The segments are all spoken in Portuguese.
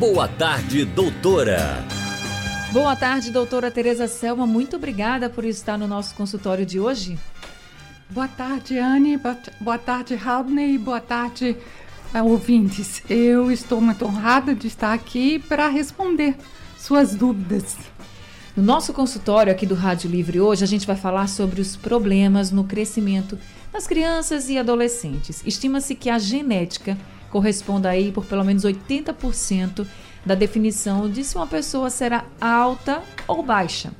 Boa tarde, doutora. Boa tarde, doutora Tereza Selma. Muito obrigada por estar no nosso consultório de hoje. Boa tarde, Anne. Boa tarde, Raudney. Boa tarde, uh, ouvintes. Eu estou muito honrada de estar aqui para responder suas dúvidas. No nosso consultório aqui do Rádio Livre hoje, a gente vai falar sobre os problemas no crescimento das crianças e adolescentes. Estima-se que a genética corresponda aí por pelo menos 80% da definição de se uma pessoa será alta ou baixa.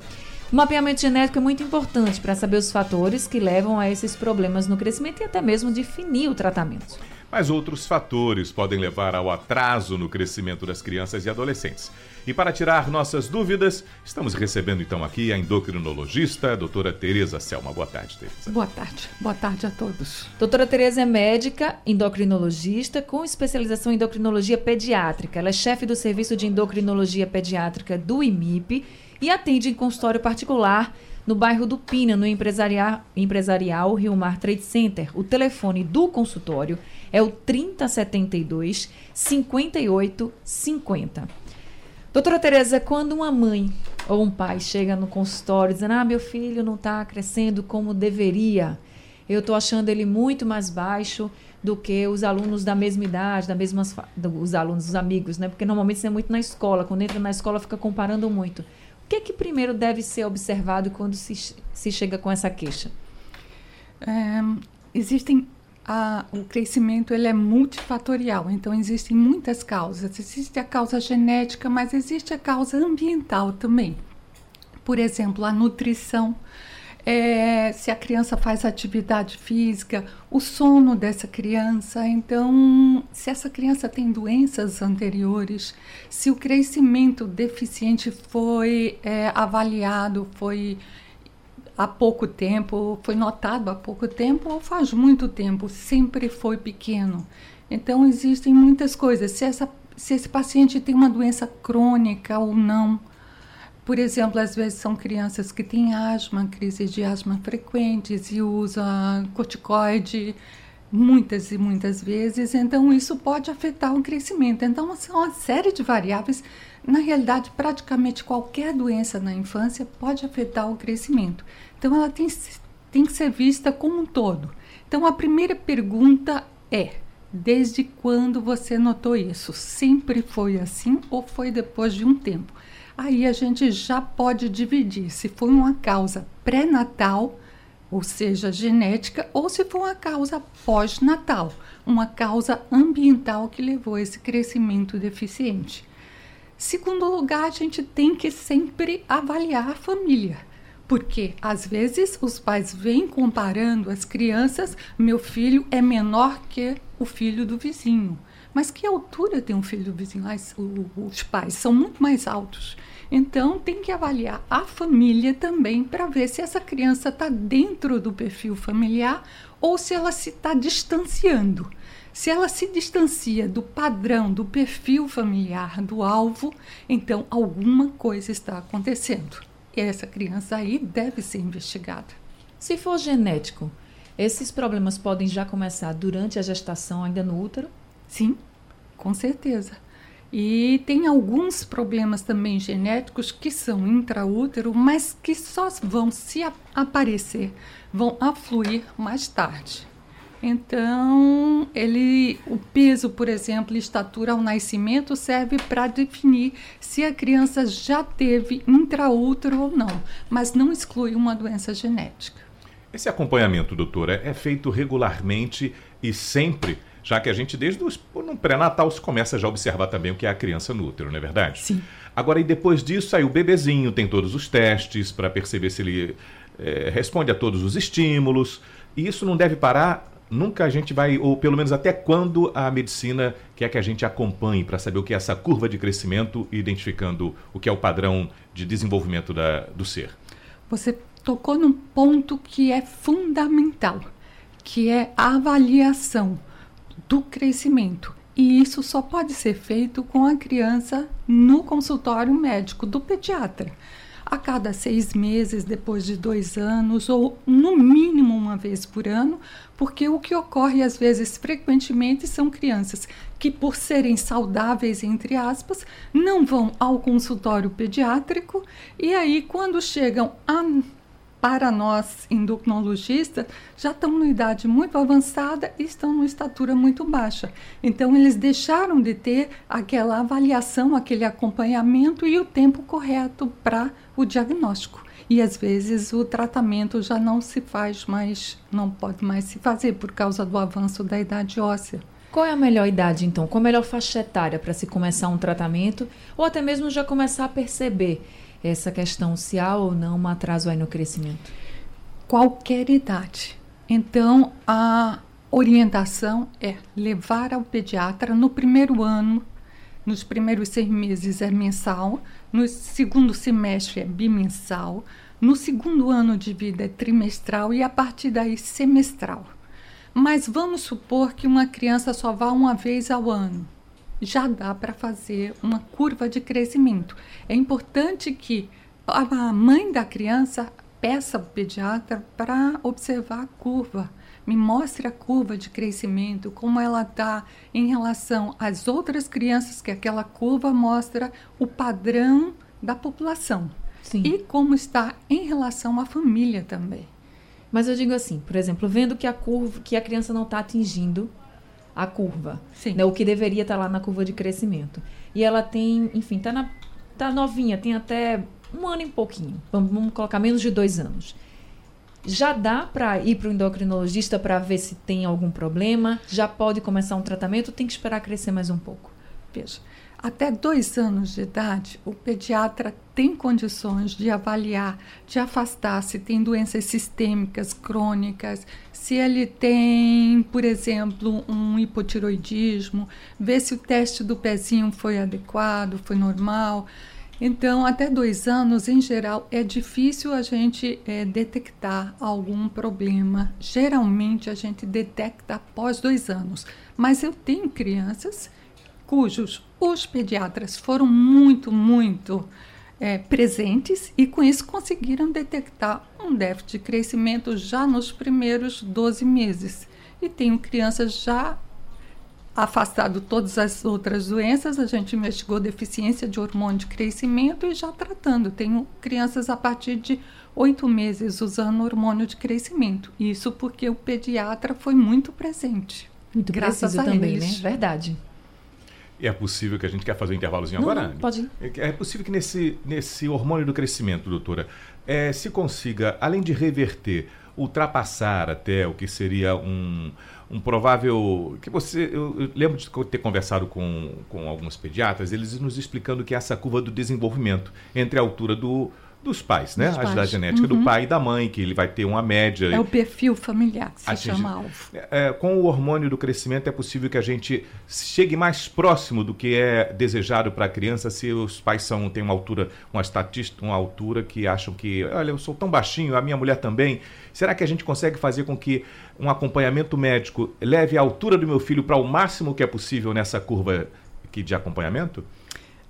O mapeamento genético é muito importante para saber os fatores que levam a esses problemas no crescimento e até mesmo definir o tratamento. Mas outros fatores podem levar ao atraso no crescimento das crianças e adolescentes. E para tirar nossas dúvidas, estamos recebendo então aqui a endocrinologista, a doutora Tereza Selma. Boa tarde, Tereza. Boa tarde. Boa tarde a todos. Doutora Tereza é médica endocrinologista com especialização em endocrinologia pediátrica. Ela é chefe do Serviço de Endocrinologia Pediátrica do IMIP e atende em consultório particular no bairro do Pina, no empresarial, empresarial Rio Mar Trade Center. O telefone do consultório é o 3072 5850. Doutora Tereza, quando uma mãe ou um pai chega no consultório dizendo: Ah, meu filho não está crescendo como deveria, eu estou achando ele muito mais baixo do que os alunos da mesma idade, da mesma, os alunos, os amigos, né? Porque normalmente isso é muito na escola. Quando entra na escola, fica comparando muito que, que primeiro deve ser observado quando se, se chega com essa queixa? É, existem a, o crescimento ele é multifatorial, então existem muitas causas. Existe a causa genética, mas existe a causa ambiental também. Por exemplo, a nutrição é, se a criança faz atividade física, o sono dessa criança. Então, se essa criança tem doenças anteriores, se o crescimento deficiente foi é, avaliado, foi há pouco tempo, foi notado há pouco tempo ou faz muito tempo, sempre foi pequeno. Então, existem muitas coisas. Se, essa, se esse paciente tem uma doença crônica ou não por exemplo, às vezes são crianças que têm asma, crises de asma frequentes e usam corticoide muitas e muitas vezes, então isso pode afetar o crescimento. Então, são uma série de variáveis. Na realidade, praticamente qualquer doença na infância pode afetar o crescimento. Então, ela tem, tem que ser vista como um todo. Então, a primeira pergunta é: desde quando você notou isso? Sempre foi assim ou foi depois de um tempo? Aí a gente já pode dividir se foi uma causa pré-natal, ou seja, genética, ou se foi uma causa pós-natal, uma causa ambiental que levou a esse crescimento deficiente. Segundo lugar, a gente tem que sempre avaliar a família, porque às vezes os pais vêm comparando as crianças, meu filho é menor que o filho do vizinho. Mas que altura tem um filho do vizinho? Os pais são muito mais altos. Então, tem que avaliar a família também para ver se essa criança está dentro do perfil familiar ou se ela se está distanciando. Se ela se distancia do padrão, do perfil familiar, do alvo, então alguma coisa está acontecendo. E essa criança aí deve ser investigada. Se for genético, esses problemas podem já começar durante a gestação, ainda no útero? Sim, com certeza. E tem alguns problemas também genéticos que são intraútero, mas que só vão se aparecer, vão afluir mais tarde. Então, ele, o peso, por exemplo, estatura ao nascimento serve para definir se a criança já teve intraútero ou não, mas não exclui uma doença genética. Esse acompanhamento, doutora, é feito regularmente e sempre já que a gente, desde o pré-natal, se começa já a observar também o que é a criança no útero, não é verdade? Sim. Agora, e depois disso, aí o bebezinho tem todos os testes para perceber se ele é, responde a todos os estímulos. E isso não deve parar nunca a gente vai, ou pelo menos até quando a medicina quer que a gente acompanhe para saber o que é essa curva de crescimento, identificando o que é o padrão de desenvolvimento da, do ser. Você tocou num ponto que é fundamental, que é a avaliação do crescimento. E isso só pode ser feito com a criança no consultório médico do pediatra a cada seis meses, depois de dois anos, ou no mínimo uma vez por ano, porque o que ocorre às vezes frequentemente são crianças que, por serem saudáveis, entre aspas, não vão ao consultório pediátrico e aí, quando chegam a para nós endocrinologistas, já estão numa idade muito avançada e estão numa estatura muito baixa. Então, eles deixaram de ter aquela avaliação, aquele acompanhamento e o tempo correto para o diagnóstico. E às vezes o tratamento já não se faz mais, não pode mais se fazer por causa do avanço da idade óssea. Qual é a melhor idade, então? Qual a melhor faixa etária para se começar um tratamento? Ou até mesmo já começar a perceber essa questão se há ou não um atraso aí no crescimento? Qualquer idade. Então, a orientação é levar ao pediatra no primeiro ano, nos primeiros seis meses é mensal, no segundo semestre é bimensal, no segundo ano de vida é trimestral e a partir daí semestral. Mas vamos supor que uma criança só vá uma vez ao ano já dá para fazer uma curva de crescimento. É importante que a mãe da criança peça ao pediatra para observar a curva. Me mostre a curva de crescimento, como ela está em relação às outras crianças, que aquela curva mostra o padrão da população. Sim. E como está em relação à família também. Mas eu digo assim, por exemplo, vendo que a curva, que a criança não está atingindo a curva, né, o que deveria estar tá lá na curva de crescimento. E ela tem, enfim, está na, tá novinha, tem até um ano e pouquinho, vamos, vamos colocar menos de dois anos. Já dá para ir para o endocrinologista para ver se tem algum problema? Já pode começar um tratamento? Tem que esperar crescer mais um pouco? Veja, até dois anos de idade, o pediatra tem condições de avaliar, de afastar se tem doenças sistêmicas crônicas, se ele tem, por exemplo, um hipotiroidismo, ver se o teste do pezinho foi adequado, foi normal. Então, até dois anos, em geral, é difícil a gente é, detectar algum problema. Geralmente, a gente detecta após dois anos. Mas eu tenho crianças cujos os pediatras foram muito, muito é, presentes e com isso conseguiram detectar um déficit de crescimento já nos primeiros 12 meses. E tenho crianças já afastado todas as outras doenças, a gente investigou deficiência de hormônio de crescimento e já tratando. Tenho crianças a partir de oito meses usando hormônio de crescimento. Isso porque o pediatra foi muito presente. Muito Graças a também, eles. né? Verdade. E é possível que a gente quer fazer um intervalozinho não, agora? Não, pode ir. É, é possível que nesse, nesse hormônio do crescimento, doutora, é, se consiga, além de reverter, ultrapassar até o que seria um, um provável. que você eu, eu, lembro de ter conversado com, com alguns pediatras, eles nos explicando que essa curva do desenvolvimento entre a altura do dos pais, né? Pais. A genética uhum. do pai e da mãe, que ele vai ter uma média. É o perfil familiar que se atinge, chama alvo. É, com o hormônio do crescimento é possível que a gente chegue mais próximo do que é desejado para a criança se os pais são têm uma altura, uma estatística, uma altura que acham que, olha, eu sou tão baixinho, a minha mulher também. Será que a gente consegue fazer com que um acompanhamento médico leve a altura do meu filho para o máximo que é possível nessa curva aqui de acompanhamento?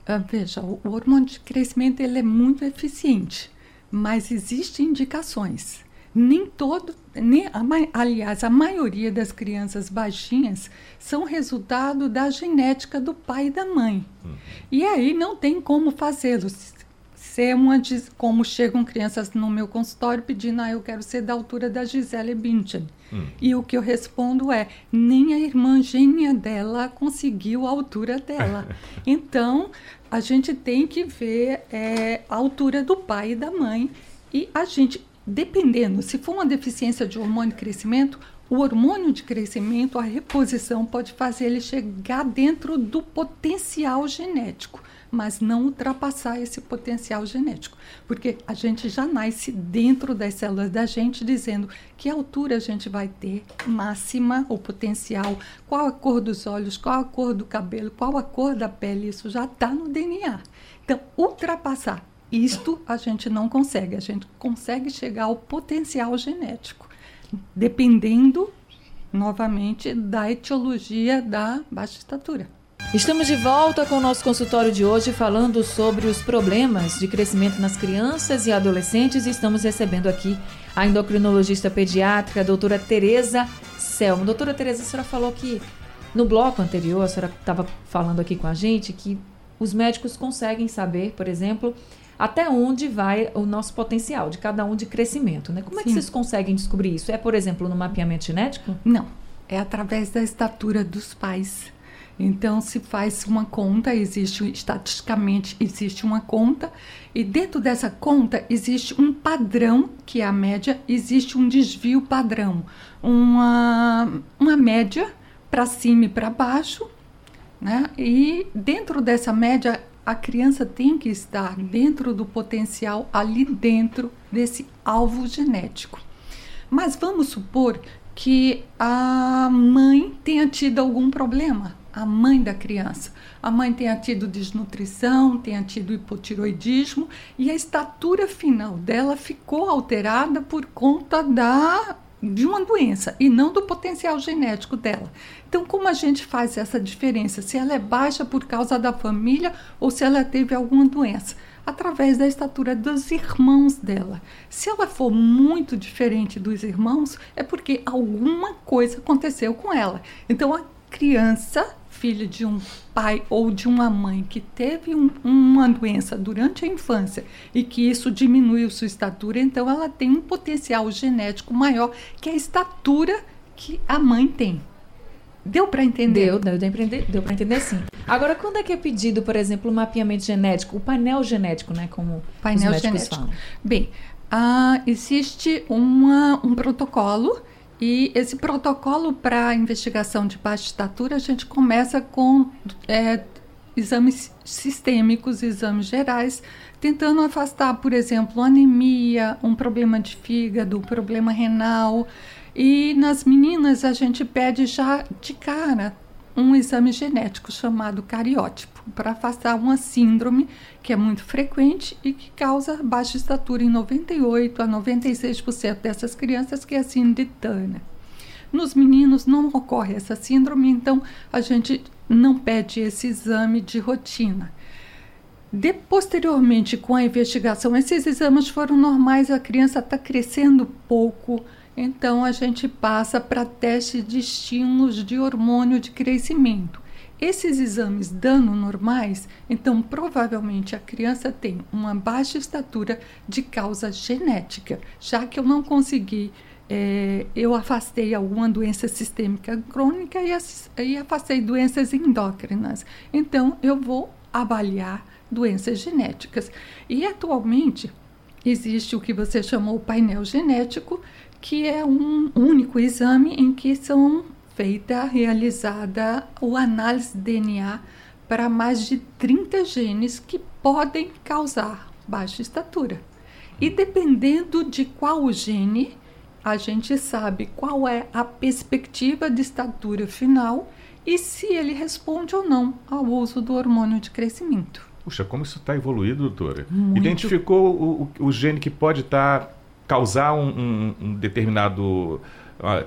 Ah, veja, o hormônio de crescimento ele é muito eficiente, mas existem indicações. Nem todo, nem, aliás, a maioria das crianças baixinhas são resultado da genética do pai e da mãe. Uhum. E aí não tem como fazê-lo ser uma como chegam crianças no meu consultório pedindo, ah, eu quero ser da altura da Gisele Bündchen. Hum. E o que eu respondo é, nem a irmã gêmea dela conseguiu a altura dela. então, a gente tem que ver é, a altura do pai e da mãe. E a gente, dependendo, se for uma deficiência de hormônio de crescimento, o hormônio de crescimento, a reposição pode fazer ele chegar dentro do potencial genético mas não ultrapassar esse potencial genético, porque a gente já nasce dentro das células da gente dizendo que altura a gente vai ter máxima, o potencial, qual a cor dos olhos, qual a cor do cabelo, qual a cor da pele, isso já está no DNA. Então, ultrapassar isto a gente não consegue, a gente consegue chegar ao potencial genético, dependendo novamente da etiologia da baixa estatura. Estamos de volta com o nosso consultório de hoje falando sobre os problemas de crescimento nas crianças e adolescentes. Estamos recebendo aqui a endocrinologista pediátrica, a doutora Tereza Selma. Doutora Tereza, a senhora falou que no bloco anterior, a senhora estava falando aqui com a gente que os médicos conseguem saber, por exemplo, até onde vai o nosso potencial de cada um de crescimento, né? Como é que vocês conseguem descobrir isso? É, por exemplo, no mapeamento genético? Não, é através da estatura dos pais. Então se faz uma conta, existe estatisticamente existe uma conta e dentro dessa conta existe um padrão que é a média, existe um desvio padrão, uma uma média para cima e para baixo, né? E dentro dessa média a criança tem que estar dentro do potencial ali dentro desse alvo genético. Mas vamos supor que a mãe tenha tido algum problema a mãe da criança. A mãe tenha tido desnutrição, tenha tido hipotiroidismo e a estatura final dela ficou alterada por conta da de uma doença e não do potencial genético dela. Então, como a gente faz essa diferença? Se ela é baixa por causa da família ou se ela teve alguma doença? Através da estatura dos irmãos dela. Se ela for muito diferente dos irmãos, é porque alguma coisa aconteceu com ela. Então, a criança filho de um pai ou de uma mãe que teve um, uma doença durante a infância e que isso diminuiu sua estatura, então ela tem um potencial genético maior que a estatura que a mãe tem. Deu para entender? Deu, deu, deu para entender, deu entender sim. Agora, quando é que é pedido, por exemplo, o mapeamento genético, o painel genético, né, como painel os médicos genético. falam? Bem, uh, existe uma, um protocolo e esse protocolo para investigação de baixa estatura, a gente começa com é, exames sistêmicos, exames gerais, tentando afastar, por exemplo, anemia, um problema de fígado, um problema renal. E nas meninas a gente pede já de cara um exame genético chamado cariótipo para afastar uma síndrome que é muito frequente e que causa baixa estatura em 98 a 96% dessas crianças, que é a síndrome de Turner. Nos meninos não ocorre essa síndrome, então a gente não pede esse exame de rotina. De, posteriormente, com a investigação, esses exames foram normais, a criança está crescendo pouco, então a gente passa para teste de estímulos de hormônio de crescimento. Esses exames dando normais, então provavelmente a criança tem uma baixa estatura de causa genética, já que eu não consegui, é, eu afastei alguma doença sistêmica crônica e, e afastei doenças endócrinas. Então eu vou avaliar doenças genéticas. E atualmente existe o que você chamou painel genético, que é um único exame em que são feita, realizada o análise de DNA para mais de 30 genes que podem causar baixa estatura. E dependendo de qual gene, a gente sabe qual é a perspectiva de estatura final e se ele responde ou não ao uso do hormônio de crescimento. Puxa, como isso está evoluído, doutora? Muito. Identificou o, o, o, gene que pode estar tá, causar um, um, um determinado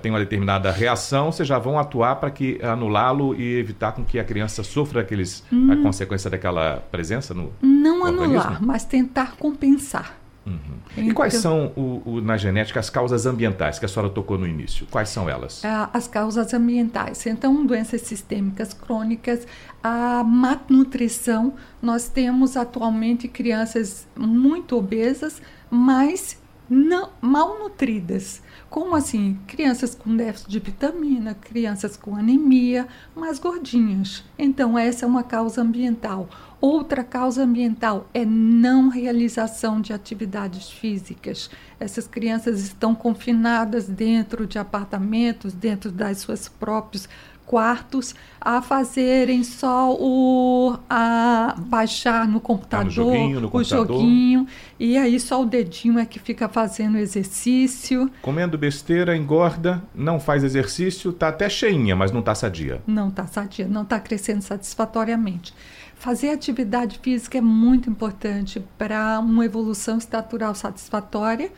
tem uma determinada reação, vocês já vão atuar para que anulá-lo e evitar com que a criança sofra aqueles, hum. a consequência daquela presença no Não anular, mas tentar compensar. Uhum. Então, e quais são, o, o, na genética, as causas ambientais que a senhora tocou no início? Quais são elas? As causas ambientais. Então, doenças sistêmicas crônicas, a má nutrição. Nós temos atualmente crianças muito obesas, mas não, mal nutridas. Como assim? Crianças com déficit de vitamina, crianças com anemia, mais gordinhas. Então, essa é uma causa ambiental. Outra causa ambiental é não realização de atividades físicas. Essas crianças estão confinadas dentro de apartamentos, dentro das suas próprias quartos a fazerem só o a baixar no computador, Ah, no joguinho, no o computador. joguinho e aí só o dedinho é que fica fazendo exercício. Comendo besteira, engorda, não faz exercício, tá até cheinha, mas não tá sadia. Não está sadia, não está crescendo satisfatoriamente. Fazer atividade física é muito importante para uma evolução estatural satisfatória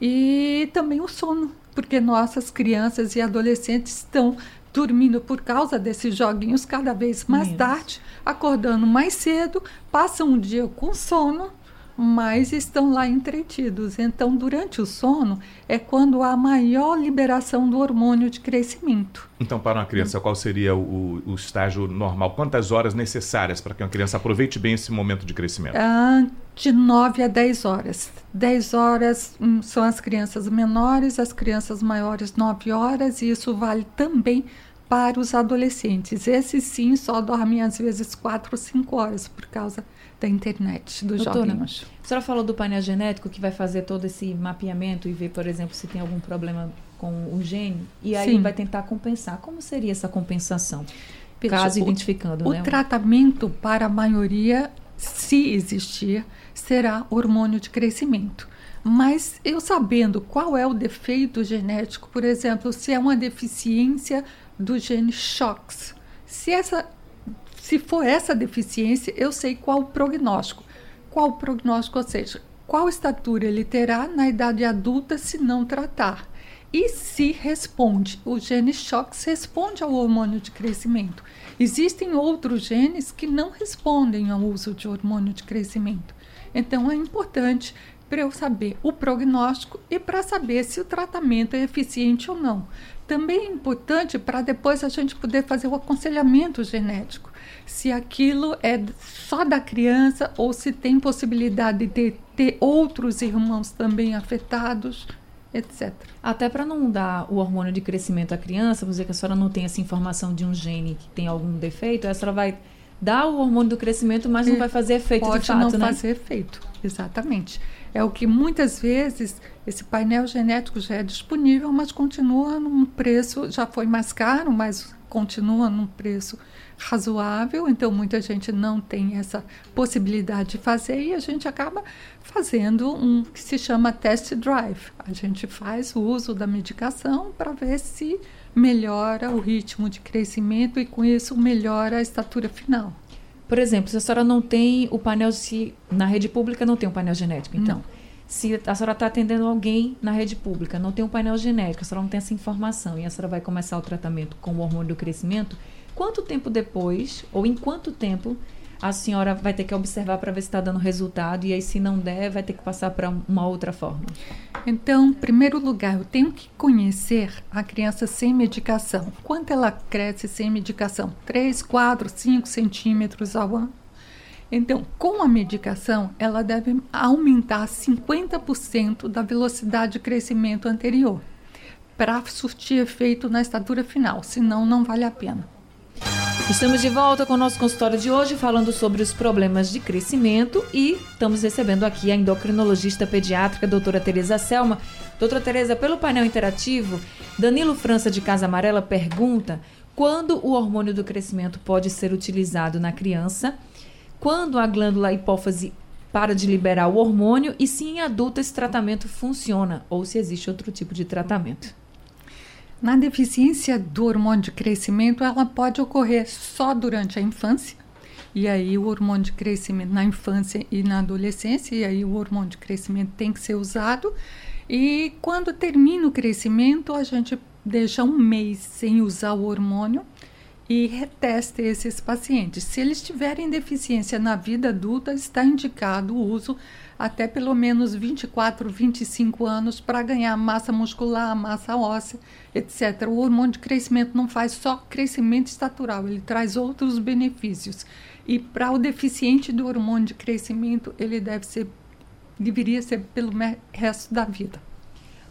e também o sono, porque nossas crianças e adolescentes estão dormindo por causa desses joguinhos cada vez mais tarde, acordando mais cedo, passam o dia com sono, mas estão lá entretidos. Então, durante o sono é quando há maior liberação do hormônio de crescimento. Então, para uma criança, qual seria o, o estágio normal? Quantas horas necessárias para que uma criança aproveite bem esse momento de crescimento? Ah, de 9 a 10 horas. 10 horas hum, são as crianças menores, as crianças maiores 9 horas, e isso vale também para os adolescentes. Esses sim só dormem às vezes 4 ou 5 horas por causa da internet, dos Doutora, joguinhos. a senhora falou do painel genético que vai fazer todo esse mapeamento e ver, por exemplo, se tem algum problema com o gene e aí Sim. vai tentar compensar. Como seria essa compensação? Veja, Caso o- identificando, O né? tratamento para a maioria, se existir, será hormônio de crescimento. Mas eu sabendo qual é o defeito genético, por exemplo, se é uma deficiência do gene SHOX, se essa se for essa deficiência, eu sei qual o prognóstico. Qual o prognóstico, ou seja, qual estatura ele terá na idade adulta se não tratar. E se responde, o gene SHOX responde ao hormônio de crescimento. Existem outros genes que não respondem ao uso de hormônio de crescimento. Então é importante para eu saber o prognóstico e para saber se o tratamento é eficiente ou não. Também é importante para depois a gente poder fazer o aconselhamento genético. Se aquilo é só da criança ou se tem possibilidade de ter outros irmãos também afetados, etc. Até para não dar o hormônio de crescimento à criança, vamos dizer que a senhora não tem essa informação de um gene que tem algum defeito, a senhora vai dar o hormônio do crescimento, mas não É, vai fazer efeito Pode de fato, não né? fazer efeito, exatamente. É o que muitas vezes esse painel genético já é disponível, mas continua num preço, já foi mais caro, mas continua num preço razoável, então muita gente não tem essa possibilidade de fazer e a gente acaba fazendo um que se chama test drive. A gente faz o uso da medicação para ver se melhora o ritmo de crescimento e com isso melhora a estatura final. Por exemplo, se a senhora não tem o painel, se na rede pública não tem um painel genético, então. Não. Se a senhora está atendendo alguém na rede pública, não tem um painel genético, a senhora não tem essa informação e a senhora vai começar o tratamento com o hormônio do crescimento, quanto tempo depois, ou em quanto tempo, a senhora vai ter que observar para ver se está dando resultado e aí, se não der, vai ter que passar para uma outra forma? Então, em primeiro lugar, eu tenho que conhecer a criança sem medicação. Quanto ela cresce sem medicação? 3, 4, 5 centímetros ao ano? Então, com a medicação, ela deve aumentar 50% da velocidade de crescimento anterior para surtir efeito na estatura final, senão não vale a pena. Estamos de volta com o nosso consultório de hoje, falando sobre os problemas de crescimento e estamos recebendo aqui a endocrinologista pediátrica, doutora Tereza Selma. Doutora Tereza, pelo painel interativo, Danilo França de Casa Amarela pergunta quando o hormônio do crescimento pode ser utilizado na criança, quando a glândula hipófise para de liberar o hormônio e se em adulto esse tratamento funciona ou se existe outro tipo de tratamento. Na deficiência do hormônio de crescimento, ela pode ocorrer só durante a infância. E aí o hormônio de crescimento na infância e na adolescência, e aí o hormônio de crescimento tem que ser usado. E quando termina o crescimento, a gente deixa um mês sem usar o hormônio e retesta esses pacientes. Se eles tiverem deficiência na vida adulta, está indicado o uso até pelo menos 24, 25 anos para ganhar massa muscular, massa óssea, etc. O hormônio de crescimento não faz só crescimento estatural, ele traz outros benefícios. E para o deficiente do hormônio de crescimento, ele deve ser deveria ser pelo resto da vida.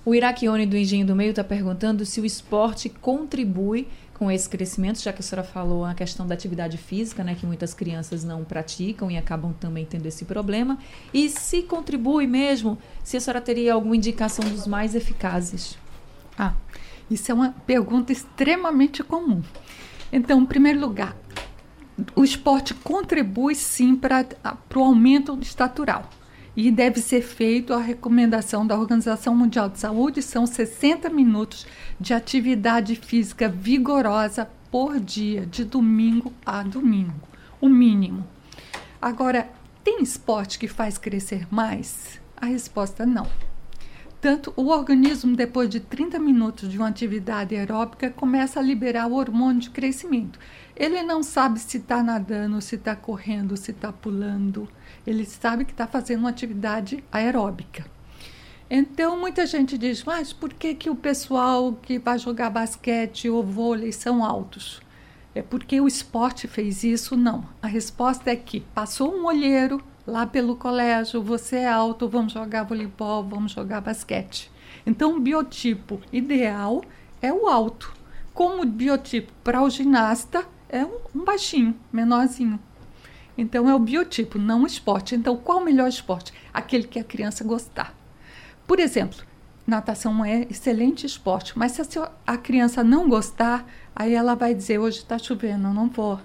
O Iraquione do Engenho do Meio está perguntando se o esporte contribui com esse crescimento, já que a senhora falou a questão da atividade física, né, que muitas crianças não praticam e acabam também tendo esse problema. E se contribui mesmo, se a senhora teria alguma indicação dos mais eficazes. Ah, isso é uma pergunta extremamente comum. Então, em primeiro lugar, o esporte contribui sim para o aumento estatural e deve ser feito a recomendação da Organização Mundial de Saúde são 60 minutos de atividade física vigorosa por dia, de domingo a domingo, o mínimo. Agora, tem esporte que faz crescer mais? A resposta não. Tanto o organismo, depois de 30 minutos de uma atividade aeróbica, começa a liberar o hormônio de crescimento. Ele não sabe se está nadando, se está correndo, se está pulando. Ele sabe que está fazendo uma atividade aeróbica. Então, muita gente diz, mas por que, que o pessoal que vai jogar basquete ou vôlei são altos? É porque o esporte fez isso? Não. A resposta é que passou um olheiro, lá pelo colégio, você é alto, vamos jogar voleibol, vamos jogar basquete. Então, o biotipo ideal é o alto. Como o biotipo para o ginasta é um, baixinho, menorzinho. Então, é o biotipo, não o esporte. Então, qual o melhor esporte? Aquele que a criança gostar. Por exemplo, natação é excelente esporte, mas se a criança não gostar, aí ela vai dizer: hoje está chovendo, eu não vou.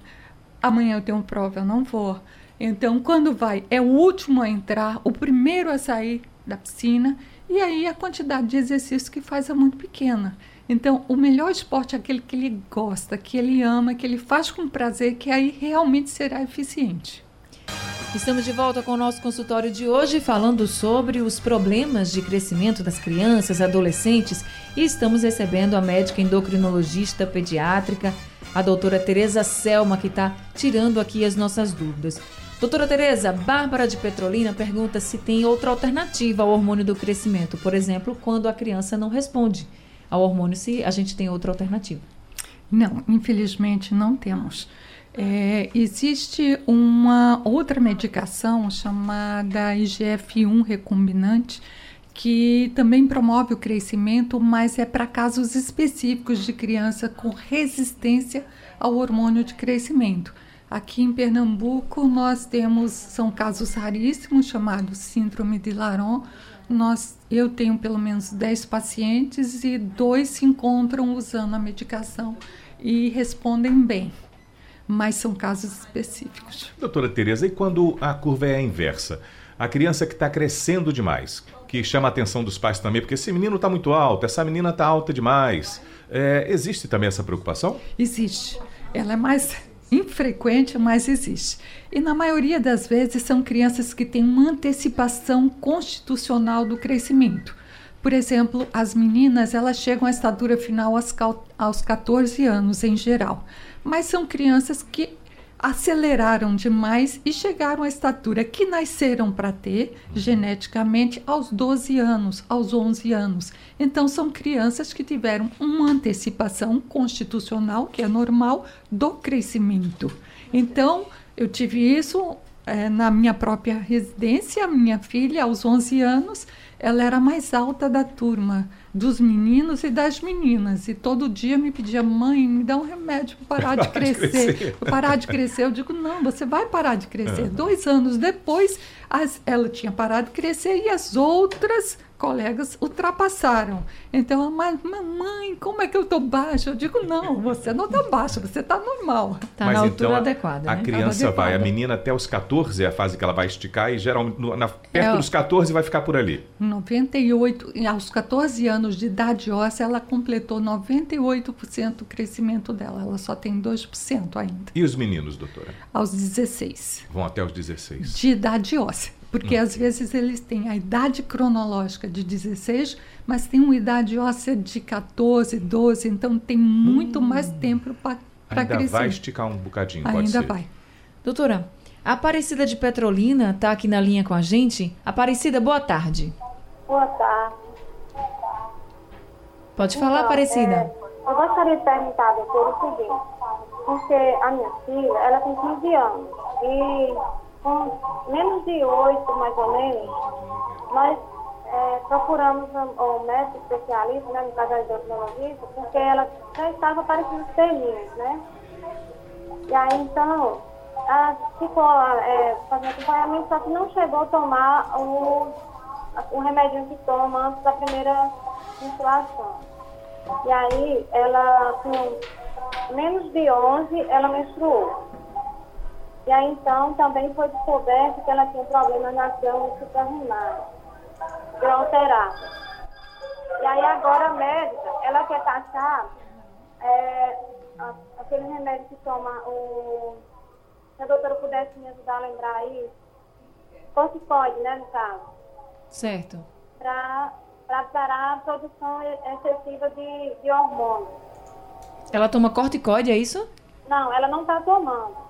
Amanhã eu tenho prova, eu não vou. Então, quando vai, é o último a entrar, o primeiro a sair da piscina, e aí a quantidade de exercício que faz é muito pequena. Então, o melhor esporte é aquele que ele gosta, que ele ama, que ele faz com prazer, que aí realmente será eficiente. Estamos de volta com o nosso consultório de hoje, falando sobre os problemas de crescimento das crianças, adolescentes, e estamos recebendo a médica endocrinologista pediátrica, a doutora Tereza Selma, que está tirando aqui as nossas dúvidas. Doutora Tereza, Bárbara de Petrolina pergunta se tem outra alternativa ao hormônio do crescimento, por exemplo, quando a criança não responde ao hormônio, se a gente tem outra alternativa. Não, infelizmente não temos. É, existe uma outra medicação chamada IGF-1 recombinante que também promove o crescimento, mas é para casos específicos de criança com resistência ao hormônio de crescimento. Aqui em Pernambuco nós temos são casos raríssimos chamados síndrome de Laron. Nós eu tenho pelo menos 10 pacientes e dois se encontram usando a medicação e respondem bem. Mas são casos específicos. Doutora Tereza, e quando a curva é a inversa? A criança que está crescendo demais, que chama a atenção dos pais também, porque esse menino está muito alto, essa menina está alta demais. É, existe também essa preocupação? Existe. Ela é mais infrequente, mas existe. E na maioria das vezes são crianças que têm uma antecipação constitucional do crescimento. Por exemplo, as meninas elas chegam à estatura final aos, aos 14 anos em geral, mas são crianças que aceleraram demais e chegaram à estatura que nasceram para ter geneticamente aos 12 anos, aos 11 anos. Então, são crianças que tiveram uma antecipação constitucional, que é normal, do crescimento. Então, eu tive isso é, na minha própria residência, minha filha, aos 11 anos, ela era a mais alta da turma, dos meninos e das meninas. E todo dia me pedia, mãe, me dá um remédio para parar de crescer. crescer. parar de crescer. Eu digo, não, você vai parar de crescer. Uhum. Dois anos depois, as, ela tinha parado de crescer e as outras colegas ultrapassaram. Então, mas mamãe, como é que eu estou baixa? Eu digo, não, você não está baixa, você está normal. Está na altura então, adequada. A, né? criança vai, a menina até os 14 é a fase que ela vai esticar e geralmente na, perto é, dos 14 vai ficar por ali. 98, aos 14 anos de idade óssea, ela completou 98% do crescimento dela. Ela só tem 2% ainda. E os meninos, doutora? Aos 16. Vão até os 16. De idade óssea. Porque hum. às vezes eles têm a idade cronológica de 16, mas tem uma idade óssea de 14, 12, então tem muito hum. mais tempo para crescer. Ainda vai esticar um bocadinho, Ainda pode ser. vai. Doutora, a Aparecida de Petrolina está aqui na linha com a gente. Aparecida, boa tarde. Boa tarde. Pode falar, então, Aparecida. É, eu gostaria de perguntar a doutora o seguinte, porque a minha filha, ela tem 15 anos e com menos de oito, mais ou menos, nós é, procuramos o médico especialista, né, no caso da endocrinologista, porque ela já estava parecendo ter né? E aí, então, ela ficou é, fazendo acompanhamento, só que não chegou a tomar o, o remédio que toma antes da primeira menstruação. E aí, ela, com menos de 11 ela menstruou. E aí então também foi descoberto que ela tinha problema na glândula suprarrenal, alterada. E aí agora a médica, ela quer taxar é, aquele remédio que toma o. Se a doutora pudesse me ajudar a lembrar aí, corticoide, né, no caso. Certo. Para parar a produção excessiva de, de hormônios. Ela toma corticoide, é isso? Não, ela não está tomando.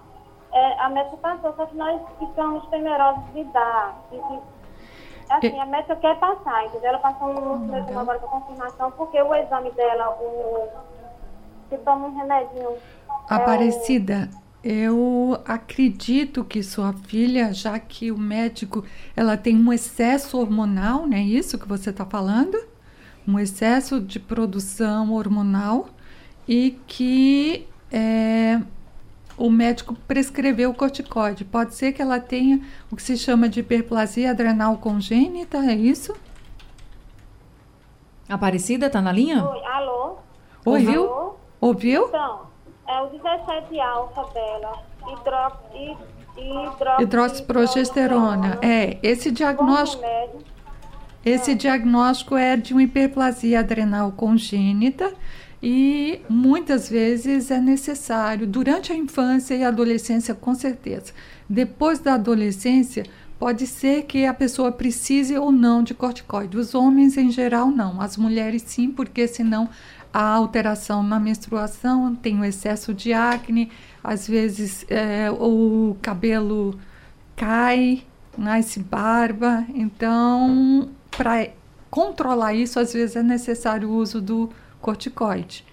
É, a médica passou, só que nós ficamos temerosos de dar. De, de, assim, a médica quer passar, entendeu? Ela passou um mesmo agora para confirmação, porque o exame dela, o que toma um remedinho. Aparecida, é eu acredito que sua filha, já que o médico, ela tem um excesso hormonal, não é isso que você está falando? Um excesso de produção hormonal e que é, o médico prescreveu corticoide. Pode ser que ela tenha o que se chama de hiperplasia adrenal congênita, é isso? Aparecida, tá na linha? Oi, alô? Ouviu? Alô? Ouviu? Então, é o 17 alfa dela, hidro, hidro, hidroxiprogesterona. É, esse diagnóstico. Esse diagnóstico é de uma hiperplasia adrenal congênita e muitas vezes é necessário durante a infância e a adolescência, com certeza. Depois da adolescência, pode ser que a pessoa precise ou não de corticoide. Os homens em geral não, as mulheres sim, porque senão a alteração na menstruação tem o excesso de acne, às vezes é, o cabelo cai, nasce barba. Então, para controlar isso, às vezes é necessário o uso do corticoide.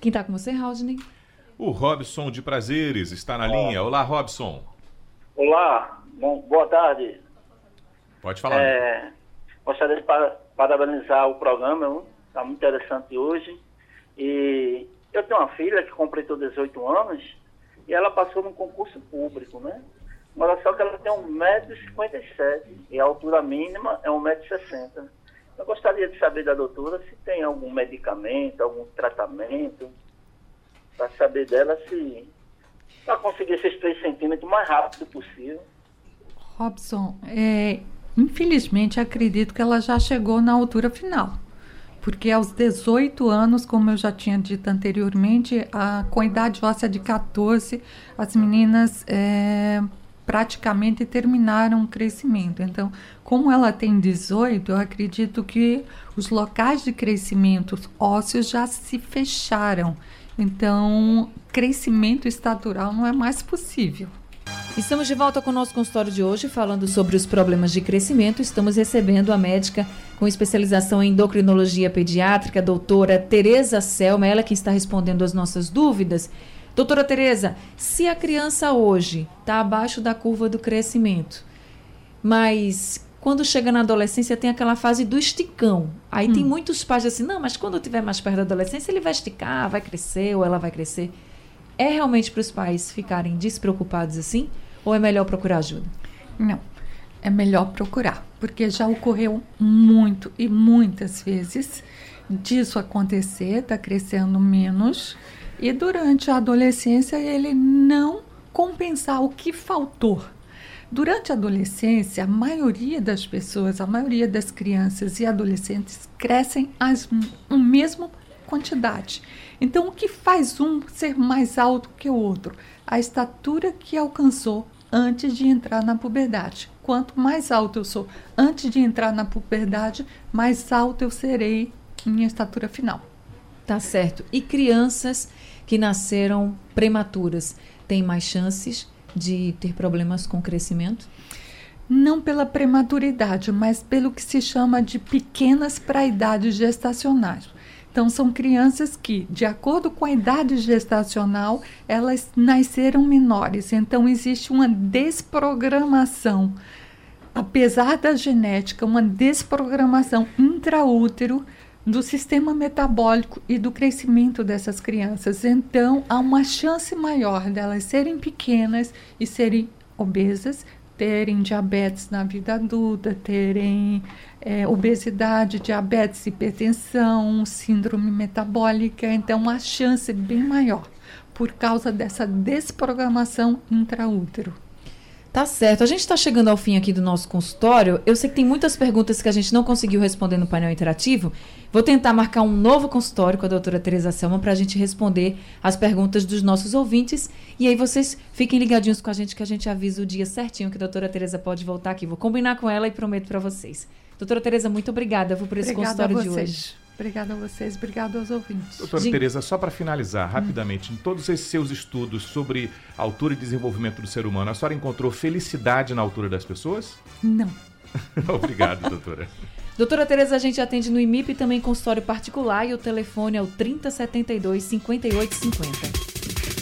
Quem está com você, Raudney? O Robson de Prazeres está na linha. Olá, Robson. Olá, bom, boa tarde. Pode falar. É, gostaria de parabenizar o programa, está muito interessante hoje. E eu tenho uma filha que completou 18 anos e ela passou num concurso público, né? Mas só que ela tem 1,57m e a altura mínima é 1,60m. Eu gostaria de saber da doutora se tem algum medicamento, algum tratamento, para saber dela se. para conseguir esses 3 centímetros o mais rápido possível. Robson, é, infelizmente acredito que ela já chegou na altura final. Porque aos 18 anos, como eu já tinha dito anteriormente, a, com a idade óssea de 14, as meninas é, praticamente terminaram o crescimento. Então, como ela tem 18, eu acredito que os locais de crescimento ósseos já se fecharam. Então, crescimento estatural não é mais possível. Estamos de volta com o nosso consultório de hoje, falando sobre os problemas de crescimento. Estamos recebendo a médica com especialização em endocrinologia pediátrica, doutora Tereza Selma, ela que está respondendo as nossas dúvidas. Doutora Tereza, se a criança hoje está abaixo da curva do crescimento, mas quando chega na adolescência tem aquela fase do esticão. Aí hum. tem muitos pais assim, não, mas quando estiver mais perto da adolescência ele vai esticar, vai crescer ou ela vai crescer. É realmente para os pais ficarem despreocupados assim? Ou é melhor procurar ajuda? Não, é melhor procurar, porque já ocorreu muito e muitas vezes disso acontecer, está crescendo menos e durante a adolescência ele não compensar o que faltou. Durante a adolescência, a maioria das pessoas, a maioria das crianças e adolescentes crescem as, a mesma quantidade. Então, o que faz um ser mais alto que o outro? A estatura que alcançou antes de entrar na puberdade. Quanto mais alto eu sou antes de entrar na puberdade, mais alto eu serei minha estatura final. Tá certo. E crianças que nasceram prematuras têm mais chances de ter problemas com crescimento? Não pela prematuridade, mas pelo que se chama de pequenas para idade gestacional. Então, são crianças que, de acordo com a idade gestacional, elas nasceram menores. Então, existe uma desprogramação, apesar da genética, uma desprogramação intraútero do sistema metabólico e do crescimento dessas crianças. Então, há uma chance maior delas serem pequenas e serem obesas terem diabetes na vida adulta, terem é, obesidade, diabetes, hipertensão, síndrome metabólica. Então, a chance bem maior por causa dessa desprogramação intraútero. Tá certo. A gente está chegando ao fim aqui do nosso consultório. Eu sei que tem muitas perguntas que a gente não conseguiu responder no painel interativo. Vou tentar marcar um novo consultório com a doutora Tereza Selma para a gente responder as perguntas dos nossos ouvintes. E aí vocês fiquem ligadinhos com a gente que a gente avisa o dia certinho que a doutora Tereza pode voltar aqui. Vou combinar com ela e prometo para vocês. Doutora Tereza, muito obrigada por esse obrigada consultório de hoje. Obrigada a vocês, obrigada aos ouvintes. Doutora de... Tereza, só para finalizar rapidamente, em todos esses seus estudos sobre altura e desenvolvimento do ser humano, a senhora encontrou felicidade na altura das pessoas? Não. Obrigado, doutora. Doutora Tereza, a gente atende no IMIP também consultório particular e o telefone é o 3072 5850.